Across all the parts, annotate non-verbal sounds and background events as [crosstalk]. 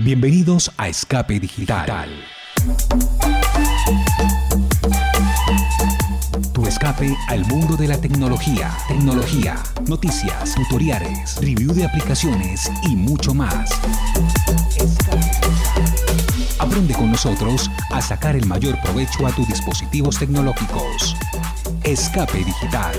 Bienvenidos a Escape Digital. Tu escape al mundo de la tecnología, tecnología, noticias, tutoriales, review de aplicaciones y mucho más. Aprende con nosotros a sacar el mayor provecho a tus dispositivos tecnológicos. Escape Digital.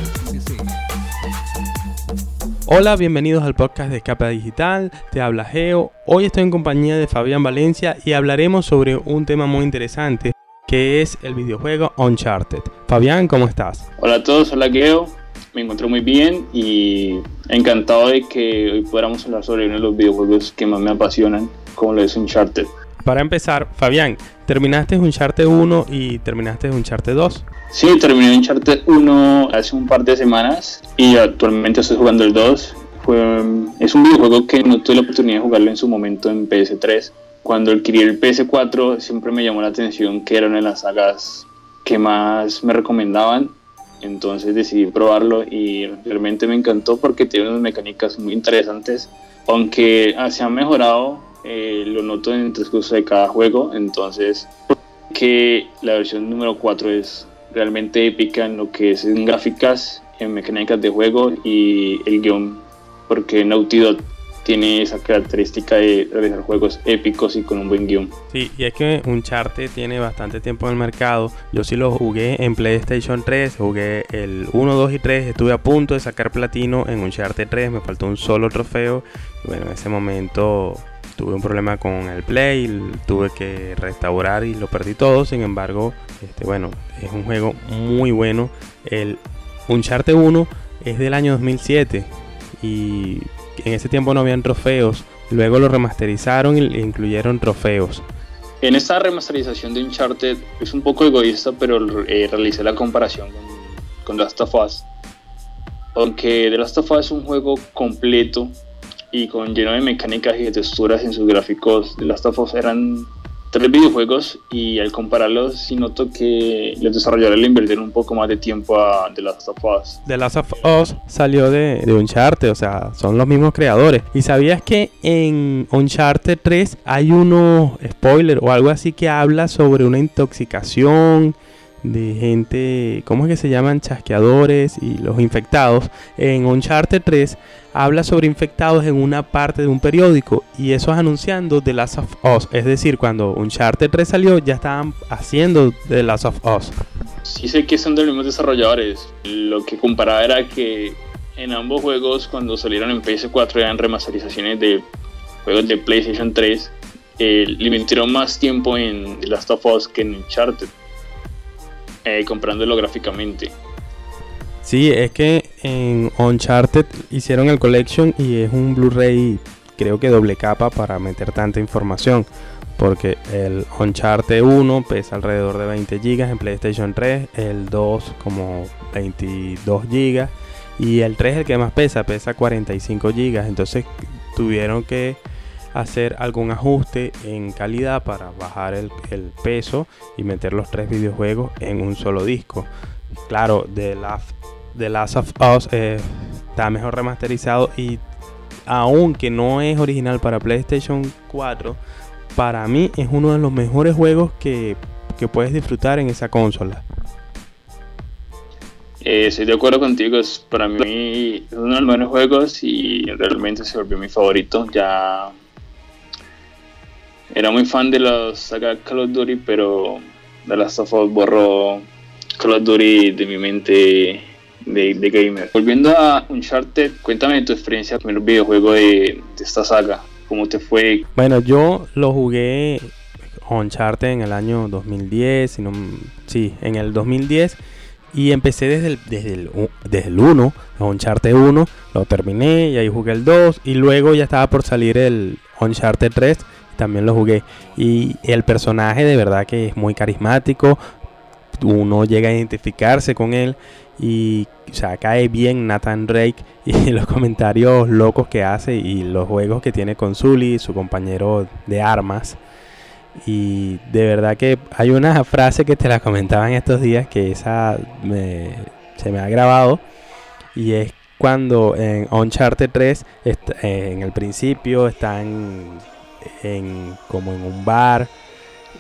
Hola, bienvenidos al podcast de Escape Digital. Te habla Geo. Hoy estoy en compañía de Fabián Valencia y hablaremos sobre un tema muy interesante que es el videojuego Uncharted. Fabián, ¿cómo estás? Hola a todos, hola Geo. Me encuentro muy bien y encantado de que hoy podamos hablar sobre uno de los videojuegos que más me apasionan, como lo es Uncharted. Para empezar, Fabián, ¿terminaste Uncharted 1 y terminaste Uncharted 2? Sí, terminé Uncharted 1 hace un par de semanas y actualmente estoy jugando el 2. Fue, es un videojuego que no tuve la oportunidad de jugarlo en su momento en PS3. Cuando adquirí el PS4 siempre me llamó la atención que era una de las sagas que más me recomendaban. Entonces decidí probarlo y realmente me encantó porque tiene unas mecánicas muy interesantes. Aunque se han mejorado eh, lo noto en el transcurso de cada juego, entonces que la versión número 4 es realmente épica en lo que es en gráficas, en mecánicas de juego y el guion, porque Naughty Dog tiene esa característica de realizar juegos épicos y con un buen guion. Sí, y es que Uncharted tiene bastante tiempo en el mercado. Yo sí lo jugué en PlayStation 3, jugué el 1, 2 y 3, estuve a punto de sacar platino en Uncharted 3, me faltó un solo trofeo. bueno, en ese momento tuve un problema con el play, tuve que restaurar y lo perdí todo. Sin embargo, este, bueno, es un juego muy bueno. El Uncharted 1 es del año 2007 y en ese tiempo no habían trofeos. Luego lo remasterizaron e incluyeron trofeos. En esta remasterización de Uncharted es un poco egoísta, pero eh, realicé la comparación con, con Last of Us. Aunque The Last of Us es un juego completo, y con lleno de mecánicas y de texturas en sus gráficos. de Last of Us eran tres videojuegos y al compararlos sí noto que los desarrolladores le invirtieron un poco más de tiempo a The Last of Us. The Last of Us salió de, de Uncharted, o sea, son los mismos creadores. ¿Y sabías que en Uncharted 3 hay unos spoiler o algo así que habla sobre una intoxicación? De gente, ¿cómo es que se llaman? Chasqueadores y los infectados. En Uncharted 3 habla sobre infectados en una parte de un periódico y eso es anunciando The Last of Us. Es decir, cuando Uncharted 3 salió ya estaban haciendo The Last of Us. Sí sé que son de los mismos desarrolladores. Lo que comparaba era que en ambos juegos cuando salieron en PS4 eran remasterizaciones de juegos de PlayStation 3. Eh, le más tiempo en The Last of Us que en Uncharted. Eh, comprándolo gráficamente. Sí, es que en Uncharted hicieron el collection y es un Blu-ray, creo que doble capa para meter tanta información. Porque el Uncharted 1 pesa alrededor de 20 GB en PlayStation 3, el 2 como 22 GB y el 3 el que más pesa, pesa 45 GB. Entonces tuvieron que hacer algún ajuste en calidad para bajar el, peso y meter los tres videojuegos en un solo disco. Claro, The Last of Us eh, está mejor remasterizado y aunque no es original para PlayStation 4, para mí es uno de los mejores juegos que, puedes disfrutar en esa consola. Eh, estoy de acuerdo contigo, es para mí uno de los mejores juegos y realmente se volvió mi favorito. Ya era muy fan de los saga Call of Duty, pero The Last of Us borró Call of Duty de mi mente de, gamer. Volviendo a Uncharted, cuéntame tu experiencia con el videojuego de, esta saga. ¿Cómo te fue? Bueno, yo lo jugué Uncharted en el año 2010, si sí, en el 2010 y empecé desde el, desde el, desde el 1, Uncharted 1, lo terminé y ahí jugué el 2 y luego ya estaba por salir el Uncharted 3, también lo jugué. Y el personaje de verdad que es muy carismático, uno llega a identificarse con él y o cae bien Nathan Drake. [laughs] Y los comentarios locos que hace y los juegos que tiene con Sully, su compañero de armas. Y de verdad que hay una frase que te la comentaba en estos días que esa se me ha grabado. Y es cuando en Uncharted 3 en el principio están en, como en un bar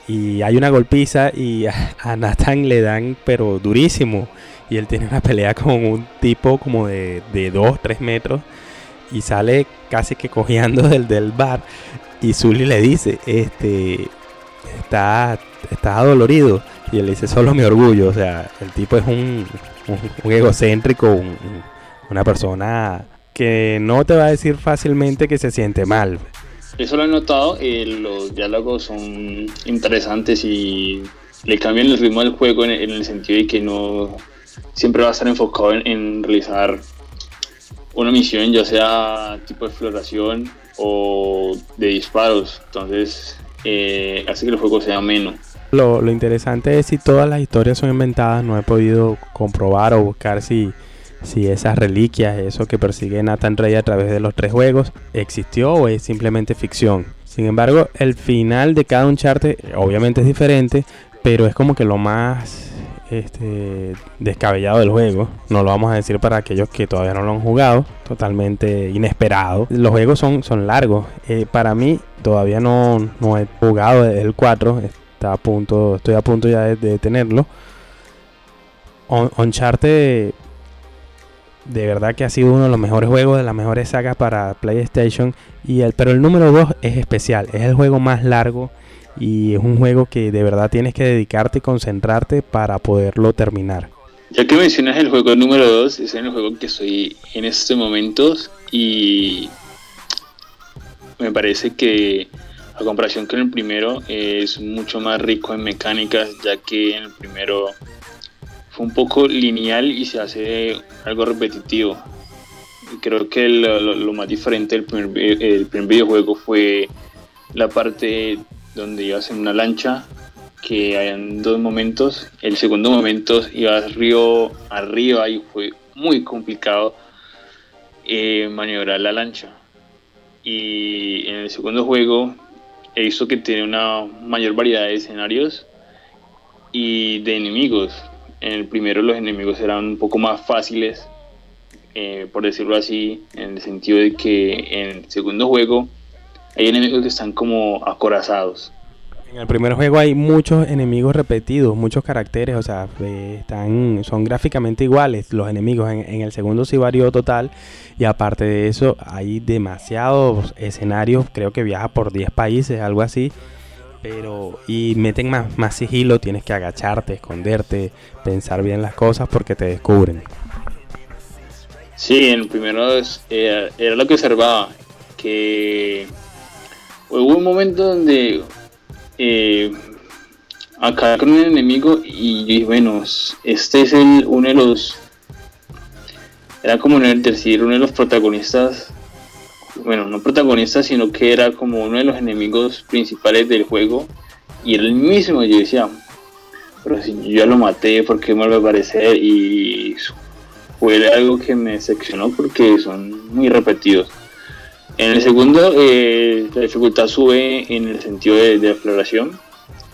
y hay una golpiza y a, Nathan le dan pero durísimo. Y él tiene una pelea con un tipo como de 2, 3 metros y sale casi que cojeando del, del bar. Y Zully le dice, este, está, está adolorido. Y él dice, solo mi orgullo, o sea, el tipo es un, egocéntrico, una persona que no te va a decir fácilmente que se siente mal. Eso lo he notado, eh, los diálogos son interesantes y le cambian el ritmo del juego en, el sentido de que no siempre va a estar enfocado en, realizar una misión, ya sea tipo de exploración o de disparos. Entonces eh, hace que el juego sea menos. Lo, lo, interesante es si todas las historias son inventadas, no he podido comprobar o buscar si si esas reliquias, eso que persigue Nathan Rey a través de los tres juegos, existió o es simplemente ficción. Sin embargo, el final de cada Uncharted obviamente es diferente, pero es como que lo más este, descabellado del juego. No lo vamos a decir para aquellos que todavía no lo han jugado. Totalmente inesperado. Los juegos son, son largos. Eh, para mí todavía no, no, he jugado el 4. Está a punto, estoy a punto ya de, tenerlo. Uncharted de verdad que ha sido uno de los mejores juegos, de las mejores sagas para PlayStation. Y el, pero el número 2 es especial, es el juego más largo y es un juego que de verdad tienes que dedicarte y concentrarte para poderlo terminar. Ya que mencionas el juego número 2, es el juego que estoy en estos momentos y me parece que a comparación con el primero es mucho más rico en mecánicas, ya que en el primero un poco lineal y se hace algo repetitivo. Creo que lo, más diferente del primer, el primer videojuego fue la parte donde ibas en una lancha, que en dos momentos. El segundo momento ibas río arriba y fue muy complicado eh, maniobrar la lancha. Y en el segundo juego he visto que tiene una mayor variedad de escenarios y de enemigos. En el primero los enemigos eran un poco más fáciles, eh, por decirlo así, en el sentido de que en el segundo juego hay enemigos que están como acorazados. En el primer juego hay muchos enemigos repetidos, muchos caracteres, o sea, eh, están, son gráficamente iguales los enemigos. En, en, el segundo sí varió total y aparte de eso hay demasiados escenarios, creo que viaja por 10 países, algo así pero y meten más, más sigilo, tienes que agacharte, esconderte, pensar bien las cosas porque te descubren. Sí, en el primero era, lo que observaba, que hubo un momento donde eh, acá con un enemigo y yo bueno, este es el, uno de los, era como decir, uno de los protagonistas bueno, no protagonista, sino que era como uno de los enemigos principales del juego. Y era el mismo, yo decía, pero si yo ya lo maté, ¿por qué vuelve a aparecer? Y fue algo que me seccionó porque son muy repetidos. En el segundo, eh, la dificultad sube en el sentido de, de exploración.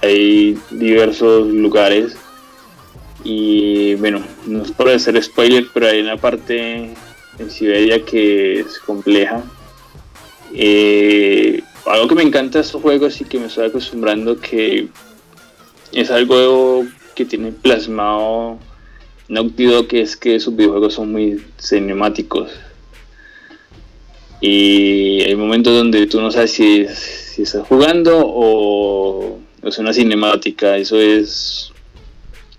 Hay diversos lugares y bueno, no es por hacer spoiler, pero hay una parte en Siberia que es compleja eh, algo que me encanta de estos juegos y que me estoy acostumbrando que es algo que tiene plasmado Naughty Dog que es que sus videojuegos son muy cinemáticos. Y hay momentos donde tú no sabes si, si estás jugando o es una cinemática. Eso es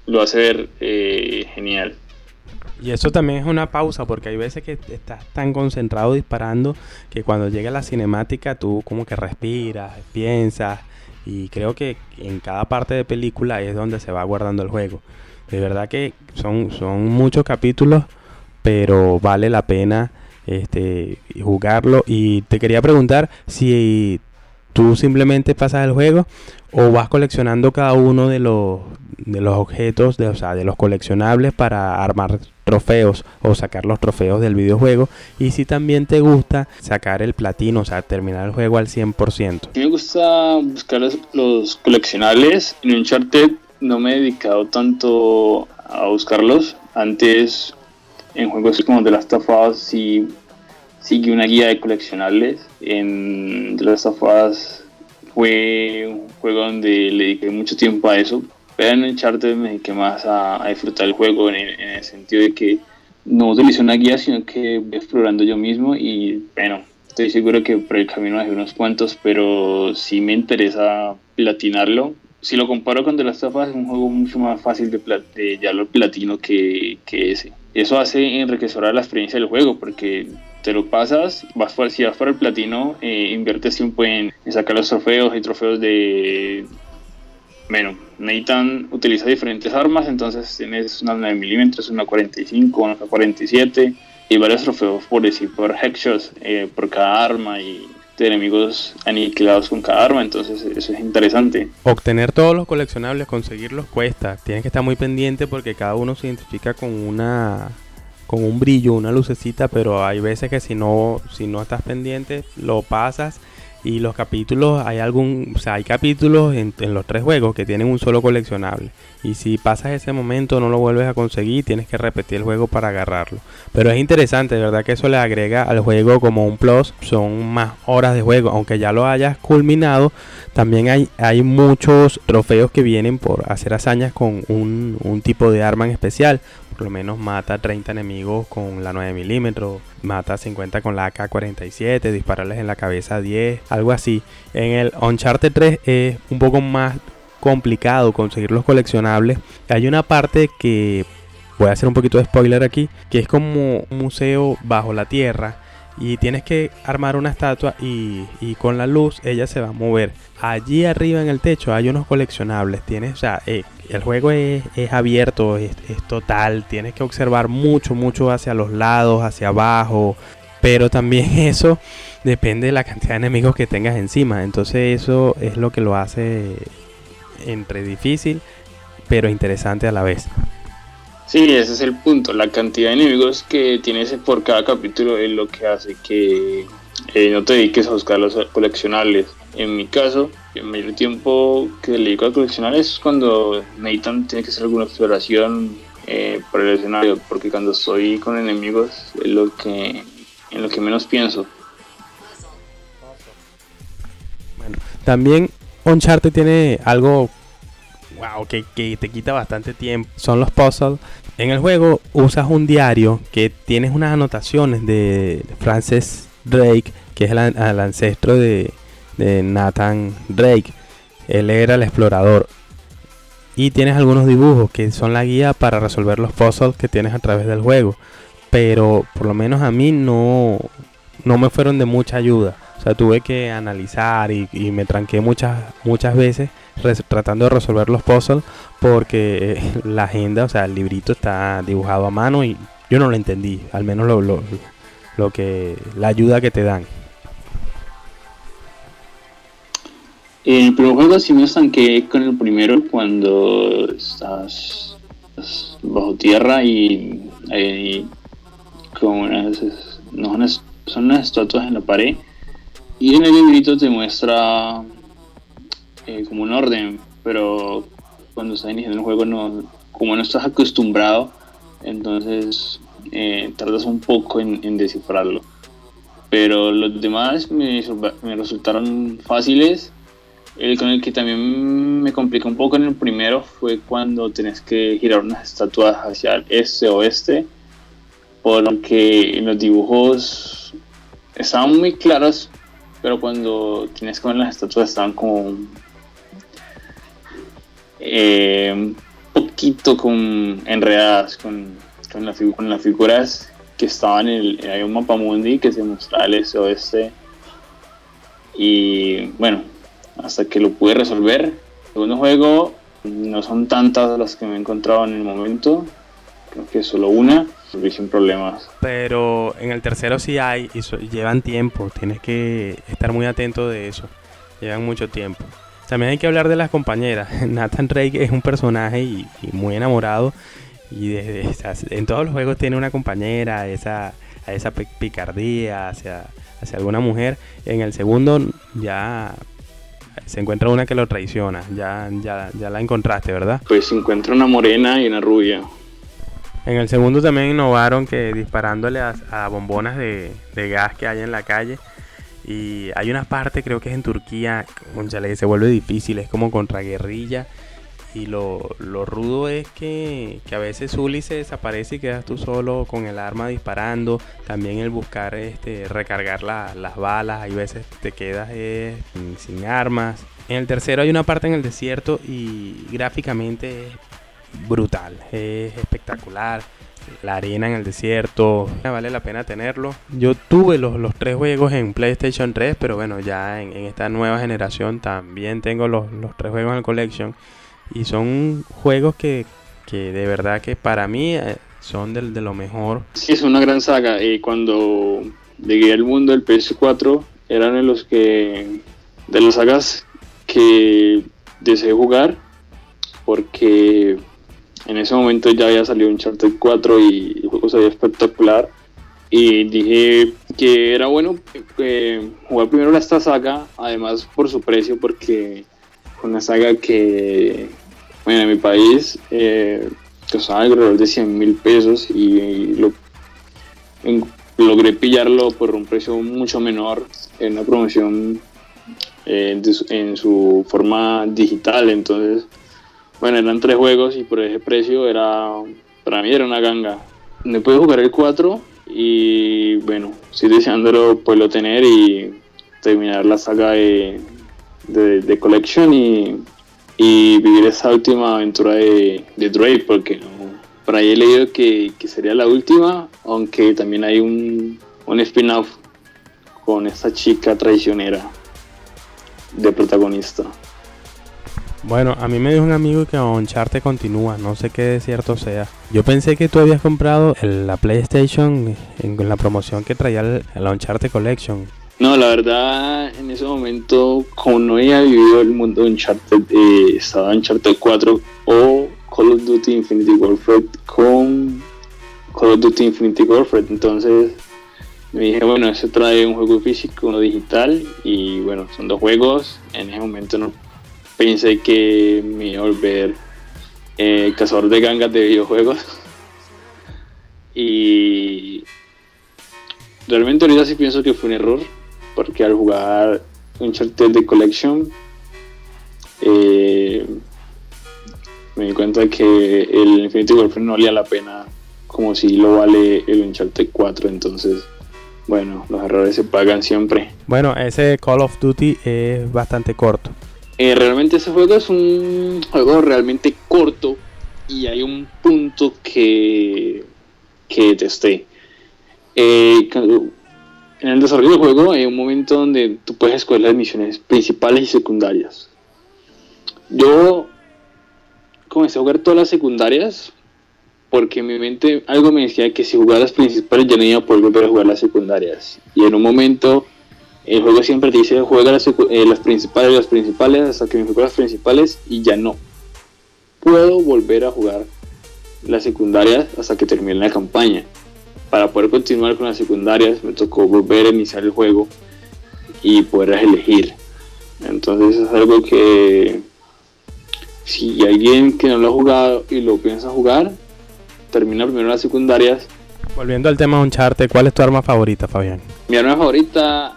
lo hace ver eh, genial y eso también es una pausa porque hay veces que estás tan concentrado disparando que cuando llega la cinemática tú como que respiras, piensas y creo que en cada parte de película es donde se va guardando el juego. De verdad que son, son muchos capítulos, pero vale la pena este, jugarlo. Y te quería preguntar si tú simplemente pasas el juego o vas coleccionando cada uno de los, de los objetos, de, o sea, de los coleccionables para armar trofeos o sacar los trofeos del videojuego y si también te gusta sacar el platino, o sea, terminar el juego al 100%. me gusta buscar los, coleccionables. En Uncharted no me he dedicado tanto a buscarlos. Antes en juegos como The Last of Us sí, sigue una guía de coleccionables. En The Last of Us fue un juego donde le dediqué mucho tiempo a eso, en Uncharted me dediqué más a, disfrutar el juego en el, sentido de que no utilicé una guía, sino que voy explorando yo mismo y bueno, estoy seguro que por el camino hay unos cuantos, pero sí me interesa platinarlo. Si lo comparo con The Last of Us, es un juego mucho más fácil de, de ya lo platino que, que ese. Eso hace enriquecer la experiencia del juego, porque te lo pasas, vas por, si vas por el platino, eh, inviertes tiempo en, sacar los trofeos, y trofeos de... Bueno, Nathan utiliza diferentes armas, entonces tienes una 9 milímetros, una 45, una 47 y varios trofeos por decir, por headshots eh, por cada arma y de enemigos aniquilados con cada arma, entonces eso es interesante. Obtener todos los coleccionables, conseguirlos cuesta, tienes que estar muy pendiente porque cada uno se identifica con una con un brillo, una lucecita, pero hay veces que si no, si no estás pendiente, lo pasas y los capítulos, hay algún, o sea, hay capítulos en, los tres juegos que tienen un solo coleccionable. Y si pasas ese momento no lo vuelves a conseguir, tienes que repetir el juego para agarrarlo. Pero es interesante, de verdad que eso le agrega al juego como un plus. Son más horas de juego, aunque ya lo hayas culminado. También hay, hay muchos trofeos que vienen por hacer hazañas con un, un tipo de arma en especial lo menos mata 30 enemigos con la 9 milímetros, mata 50 con la AK-47, dispararles en la cabeza 10, algo así. En el Uncharted 3 es un poco más complicado conseguir los coleccionables. Hay una parte que voy a hacer un poquito de spoiler aquí, que es como un museo bajo la tierra y tienes que armar una estatua y, con la luz ella se va a mover. Allí arriba en el techo hay unos coleccionables. Tienes, o sea, eh, el juego es, abierto, es, total. Tienes que observar mucho, mucho hacia los lados, hacia abajo. Pero también [laughs] eso depende de la cantidad de enemigos que tengas encima. Entonces eso es lo que lo hace entre difícil, pero interesante a la vez. Sí, ese es el punto. La cantidad de enemigos que tienes por cada capítulo es lo que hace que eh, no te dediques a buscar los coleccionables. En mi caso, el mayor tiempo que le dedico a coleccionables es cuando Nathan tiene que hacer alguna exploración eh, por el escenario, porque cuando estoy con enemigos es lo que, en lo que menos pienso. Bueno, también Uncharted tiene algo wow, que, te quita bastante tiempo, son los puzzles. En el juego usas un diario que tienes unas anotaciones de Francis Drake, que es el, ancestro de, Nathan Drake. Él era el explorador. Y tienes algunos dibujos que son la guía para resolver los puzzles que tienes a través del juego. Pero por lo menos a mí no, no me fueron de mucha ayuda. O sea, tuve que analizar y, y me tranqué muchas, muchas veces tratando de resolver los puzzles porque eh, [laughs] la agenda, o sea, el librito está dibujado a mano y yo no lo entendí, al menos lo, lo, lo que la ayuda que te dan. El primer juego sí me estanqué con el primero cuando estás, bajo tierra y, hay como unas, no, son unas estatuas en la pared y en el librito te muestra eh, como un orden, pero cuando estás iniciando el juego, no, como no estás acostumbrado, entonces eh, tardas un poco en, descifrarlo. Pero los demás me, me, resultaron fáciles. El con el que también me complicó un poco en el primero fue cuando tenés que girar unas estatuas hacia el este oeste, porque en los dibujos estaban muy claros, pero cuando tienes que ver las estatuas estaban como eh, un poquito con, enredadas con, con, las figuras que estaban en el, hay un mapa mundi que se mostraba el este oeste y bueno hasta que lo pude resolver segundo juego no son tantas las que me he encontrado en el momento creo que solo una problemas pero en el tercero sí hay y llevan tiempo tienes que estar muy atento de eso llevan mucho tiempo también hay que hablar de las compañeras. [laughs] Nathan Drake es un personaje y, muy enamorado. Y desde, en todos los juegos tiene una compañera, esa, esa picardía hacia, hacia alguna mujer. En el segundo ya se encuentra una que lo traiciona. Ya, ya, ya la encontraste, ¿verdad? Pues se encuentra una morena y una rubia. En el segundo también innovaron que disparándole a, bombonas de, gas que hay en la calle. Y hay una parte, creo que es en Turquía, se vuelve difícil, es como contra guerrilla. Y lo, rudo es que, a veces Zully se desaparece y quedas tú solo con el arma disparando. También el buscar este, recargar las balas, hay veces te quedas eh, sin armas. En el tercero hay una parte en el desierto y gráficamente es brutal, es espectacular. La arena en el desierto, vale la pena tenerlo. Yo tuve los, los tres juegos en PlayStation 3, pero bueno, ya en, esta nueva generación también tengo los, los, tres juegos en el Collection. Y son juegos que, que de verdad que para mí eh, son de, de, lo mejor. Sí, es una gran saga. Y cuando llegué al mundo del PS4, eran de los que. de las sagas que deseé jugar. Porque en ese momento ya había salido un Charter 4 y el juego se veía espectacular. Y dije que era bueno eh, jugar primero esta saga, además por su precio, porque fue una saga que, bueno, en mi país eh, costaba alrededor de 100 mil pesos y, lo, logré pillarlo por un precio mucho menor en una promoción eh, en su forma digital. Entonces, bueno, eran tres juegos y por ese precio era, para mí era una ganga. Me pude jugar el 4 y bueno, estoy deseándolo poderlo tener y terminar la saga de, de, Collection y, vivir esa última aventura de, de Drake porque por ahí he leído que, sería la última, aunque también hay un, un spin-off con esta chica traicionera de protagonista. Bueno, a mí me dijo un amigo que Uncharted continúa, no sé qué de cierto sea. Yo pensé que tú habías comprado la PlayStation en, la promoción que traía el, el Uncharted Collection. No, la verdad, en ese momento, como no había vivido el mundo de Uncharted, eh, estaba Uncharted 4 o Call of Duty Infinity Warfare con Call of Duty Infinity Warfare. Entonces me dije, bueno, eso trae un juego físico, uno digital, y bueno, son dos juegos. En ese momento no pensé que me iba a volver eh, cazador de gangas de videojuegos. y realmente ahorita sí pienso que fue un error, porque al jugar Uncharted de Collection, eh, me di cuenta que el Infinity Warfare no valía la pena como si lo vale el Uncharted 4, entonces bueno, los errores se pagan siempre. Bueno, ese Call of Duty es bastante corto. Eh, realmente ese juego es un juego realmente corto y hay un punto que, que testé. Eh, en el desarrollo del juego hay un momento donde tú puedes escoger las misiones principales y secundarias. Yo comencé a jugar todas las secundarias porque en mi mente algo me decía que si jugaba las principales ya no iba a poder volver a jugar las secundarias. Y en un momento el juego siempre te dice juega las, eh, las principales, las principales, hasta que me juego las principales y ya no. Puedo volver a jugar las secundarias hasta que termine la campaña. Para poder continuar con las secundarias me tocó volver a iniciar el juego y poder elegir. Entonces es algo que si alguien que no lo ha jugado y lo piensa jugar, termina primero las secundarias. Volviendo al tema de Uncharted, ¿cuál es tu arma favorita, Fabián? Mi arma favorita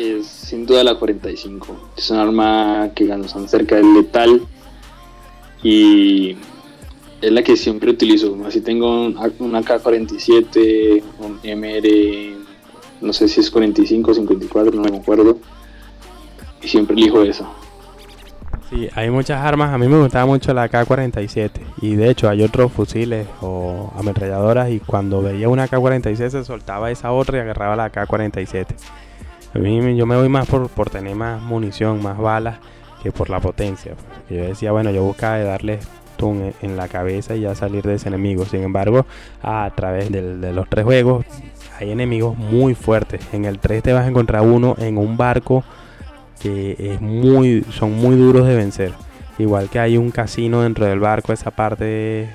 es sin duda la 45. Es un arma que tan cerca del letal y es la que siempre utilizo. Así tengo un, AK-47, un MR, no sé si es 45 o 54, no me acuerdo. Y siempre elijo esa. Sí, hay muchas armas. A mí me gustaba mucho la AK-47. Y de hecho hay otros fusiles o ametralladoras. Y cuando veía una AK-47 se soltaba esa otra y agarraba la AK-47. A mí yo me voy más por, por tener más munición, más balas, que por la potencia. Yo decía, bueno, yo buscaba darle stun en la cabeza y ya salir de ese enemigo. Sin embargo, a través de los tres juegos hay enemigos muy fuertes. En el 3 te vas a encontrar uno en un barco que es muy, son muy duros de vencer. Igual que hay un casino dentro del barco, esa parte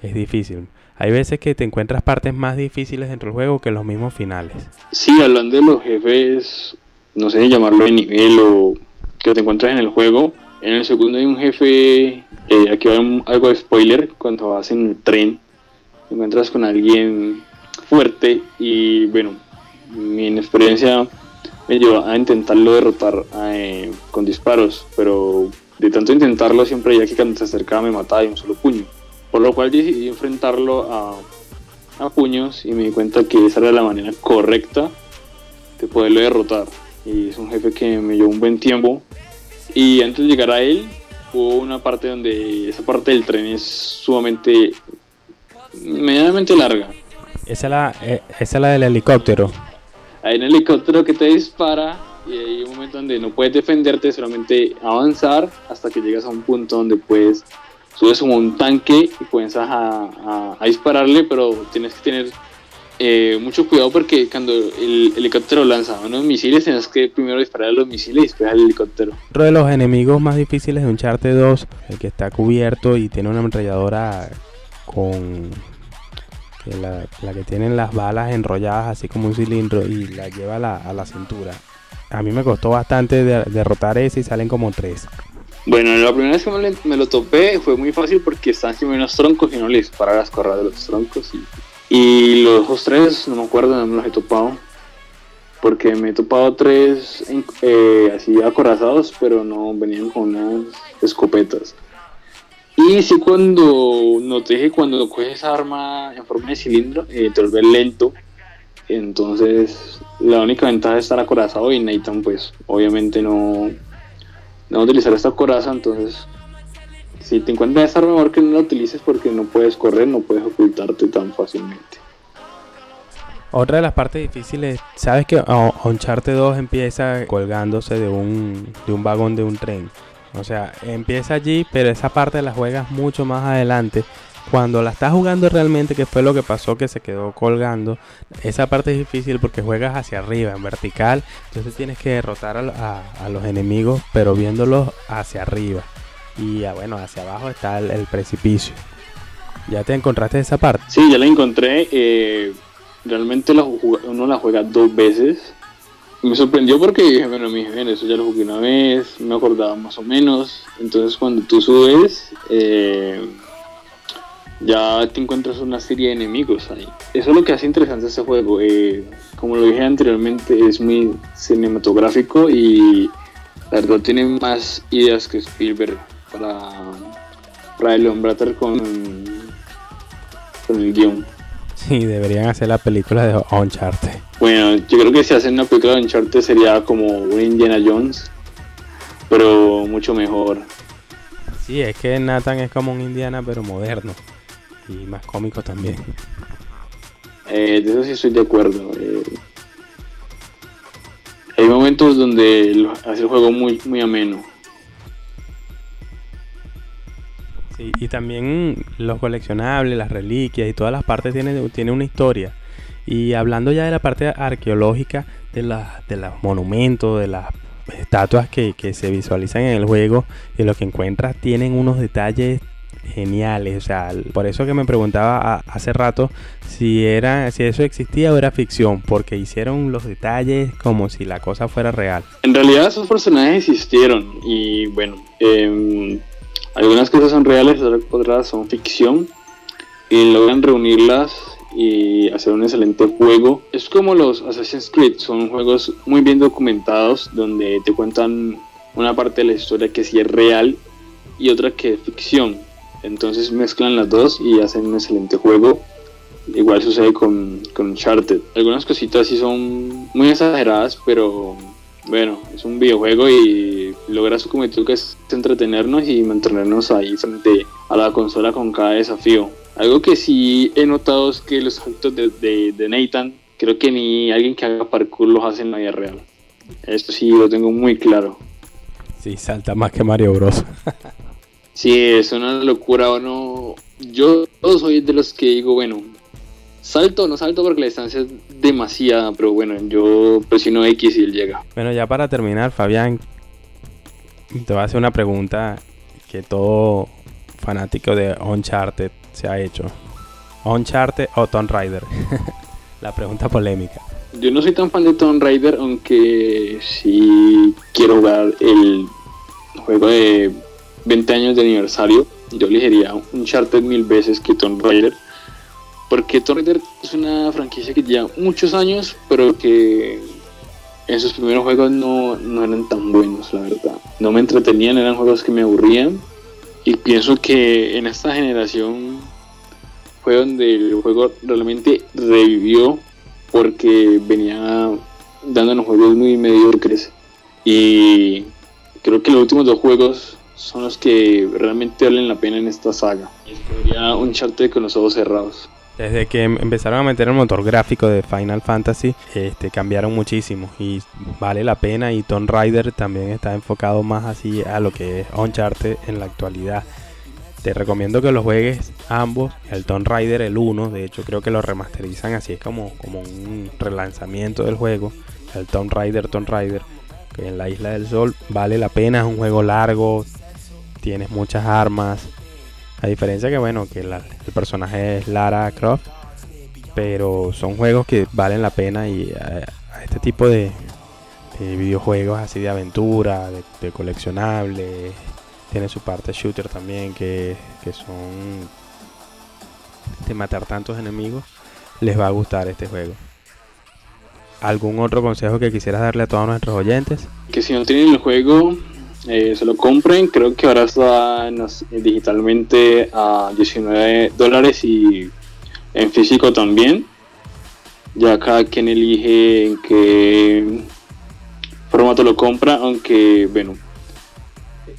es difícil. Hay veces que te encuentras partes más difíciles dentro del juego que los mismos finales. Sí, hablando de los jefes, no sé llamarlo de nivel o que te encuentras en el juego. En el segundo hay un jefe, eh, aquí va algo de spoiler, cuando vas en el tren, te encuentras con alguien fuerte y bueno, mi inexperiencia me llevó a intentarlo derrotar eh, con disparos, pero de tanto intentarlo siempre ya que cuando se acercaba me mataba de un solo puño. Por lo cual decidí enfrentarlo a, a puños y me di cuenta que esa era la manera correcta de poderlo derrotar. Y es un jefe que me llevó un buen tiempo. Y antes de llegar a él, hubo una parte donde esa parte del tren es sumamente medianamente larga. Esa es la, eh, esa es la del helicóptero. Hay un helicóptero que te dispara y hay un momento donde no puedes defenderte, solamente avanzar hasta que llegas a un punto donde puedes subes como un tanque y puedes a, a, dispararle, pero tienes que tener eh, mucho cuidado porque cuando el helicóptero lanza unos misiles, tienes que primero disparar a los misiles y después al helicóptero. Otro de los enemigos más difíciles de Uncharted 2, el que está cubierto y tiene una ametralladora con la, que tienen las balas enrolladas así como un cilindro y la lleva a la, a la cintura. A mí me costó bastante derrotar ese y salen como tres. Bueno, la primera vez que me, lo topé fue muy fácil porque están encima unos troncos y no le disparaba las corras de los troncos. Y, los otros tres, no me acuerdo, no me los he topado. Porque me he topado tres eh, así acorazados, pero no venían con unas escopetas. Y sí cuando noté que cuando coges esa arma en forma de cilindro, eh, te vuelve lento. Entonces la única ventaja es estar acorazado y Nathan pues obviamente no, no utilizar esta coraza, entonces si te encuentras esa arma que no la utilices porque no puedes correr, no puedes ocultarte tan fácilmente. Otra de las partes difíciles, sabes que Uncharted 2 empieza colgándose de un, de un vagón de un tren. O sea, empieza allí, pero esa parte la juegas mucho más adelante. Cuando la estás jugando realmente, que fue lo que pasó, que se quedó colgando, esa parte es difícil porque juegas hacia arriba, en vertical. Entonces tienes que derrotar a, los enemigos, pero viéndolos hacia arriba. Y ah, bueno, hacia abajo está el, precipicio. ¿Ya te encontraste esa parte? Sí, ya la encontré. Eh, realmente uno la juega dos veces me sorprendió porque dije, bueno, mi eso ya lo jugué una vez, me acordaba más o menos. Entonces cuando tú subes, eh, ya te encuentras una serie de enemigos ahí. Eso es lo que hace interesante este juego. Eh, como lo dije anteriormente, es muy cinematográfico y la verdad tiene más ideas que Spielberg para, para el con, con el guion. Sí, deberían hacer la película de Uncharted. Bueno, yo creo que si hacen una película de Uncharted sería como un Indiana Jones, pero mucho mejor. Sí, es que Nathan es como un Indiana, pero moderno y más cómico también. Eh, de eso sí estoy de acuerdo. Eh. hay momentos donde hace el juego muy, muy ameno. y también los coleccionables, las reliquias y todas las partes tienen tiene una historia. Y hablando ya de la parte arqueológica, de, de los monumentos, de las estatuas que, se visualizan en el juego y lo que encuentras tienen unos detalles geniales. O sea, por eso que me preguntaba hace rato si era, si eso existía o era ficción, porque hicieron los detalles como si la cosa fuera real. En realidad esos personajes existieron y bueno, eh, algunas cosas son reales, otras son ficción y logran reunirlas y hacer un excelente juego. Es como los Assassin's Creed, son juegos muy bien documentados donde te cuentan una parte de la historia que sí es real y otra que es ficción. Entonces mezclan las dos y hacen un excelente juego. Igual sucede con, con Uncharted. Algunas cositas sí son muy exageradas, pero bueno, es un videojuego y logra su cometido que es entretenernos y mantenernos ahí frente a la consola con cada desafío. Algo que sí he notado es que los saltos de, Nathan, creo que ni alguien que haga parkour los hace en la vida real. Esto sí lo tengo muy claro. Sí, salta más que Mario Bros. [laughs] sí, es una locura. no yo soy de los que digo, bueno, Salto, no salto porque la distancia es demasiada, pero bueno, yo presiono X y él llega. Bueno, ya para terminar, Fabián, te voy a hacer una pregunta que todo fanático de Uncharted se ha hecho. Uncharted o Tomb Raider. [laughs] la pregunta polémica. Yo no soy tan fan de Tomb Raider, aunque sí quiero jugar el juego de 20 años de aniversario. Yo elegiría Uncharted mil veces que Tomb Raider Porque Tomb Raider es una franquicia que lleva muchos años, pero que en sus primeros juegos no, no eran tan buenos, la verdad. No me entretenían, eran juegos que me aburrían. Y pienso que en esta generación fue donde el juego realmente revivió porque venía dando los juegos muy mediocres. Y creo que los últimos dos juegos son los que realmente valen la pena en esta saga. un Uncharted con los ojos cerrados. Desde que em, empezaron a meter el motor gráfico de Final Fantasy, este, cambiaron muchísimo y vale la pena. Y Tomb Raider también está enfocado más así a lo que es Uncharted en la actualidad. Te recomiendo que los juegues ambos, el Tomb Raider, el 1, de hecho creo que lo remasterizan así, es como, como un relanzamiento del juego. El Tomb Raider, Tomb Raider, que en la Isla del Sol vale la pena, es un juego largo, tienes muchas armas, a diferencia que, bueno, que el personaje es Lara Croft. Pero son juegos que valen la pena y a, este tipo de, videojuegos así de aventura, de, coleccionable. Tiene su parte shooter también que, que son de matar tantos enemigos. Les va a gustar este juego. ¿Algún otro consejo que quisieras darle a todos nuestros oyentes? Que si no tienen el juego, eh, se lo compren. Creo que ahora está digitalmente a 19 dólares y en físico también. Ya cada quien elige en qué formato lo compra, aunque bueno,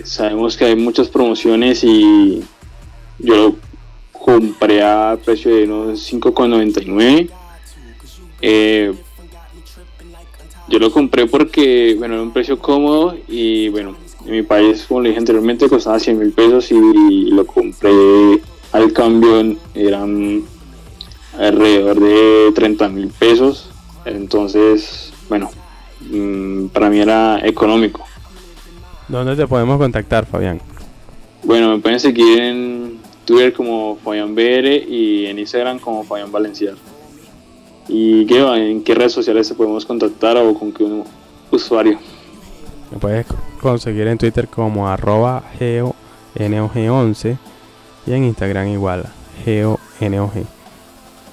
sabemos que hay muchas promociones y yo lo compré a precio de unos 5,99. Eh, yo lo compré porque, bueno, era un precio cómodo y, bueno, en mi país, como le dije anteriormente, costaba 100 mil pesos y lo compré al cambio, eran alrededor de 30 mil pesos. Entonces, bueno, mm, para mí era económico. ¿Dónde te podemos contactar, Fabián? Bueno, me pueden seguir en Twitter como Fabián BR y en Instagram como Fabián Valenciano. ¿Y qué, en qué redes sociales se podemos contactar o con qué usuario? Me puedes conseguir en Twitter como arroba geonog11 y en Instagram igual, geonog.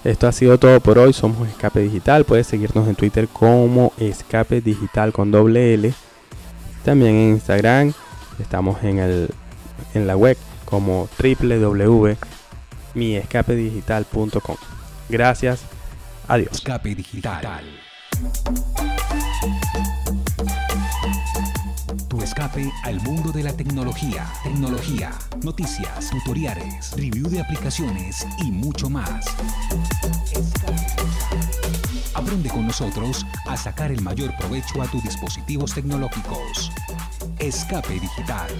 Esto ha sido todo por hoy, somos Escape Digital, puedes seguirnos en Twitter como Escape Digital con doble L. También en Instagram estamos en, el, en la web como www.miescapedigital.com. Gracias, adiós. Escape Digital. Al mundo de la tecnología, tecnología, noticias, tutoriales, review de aplicaciones y mucho más. Aprende con nosotros a sacar el mayor provecho a tus dispositivos tecnológicos. Escape Digital.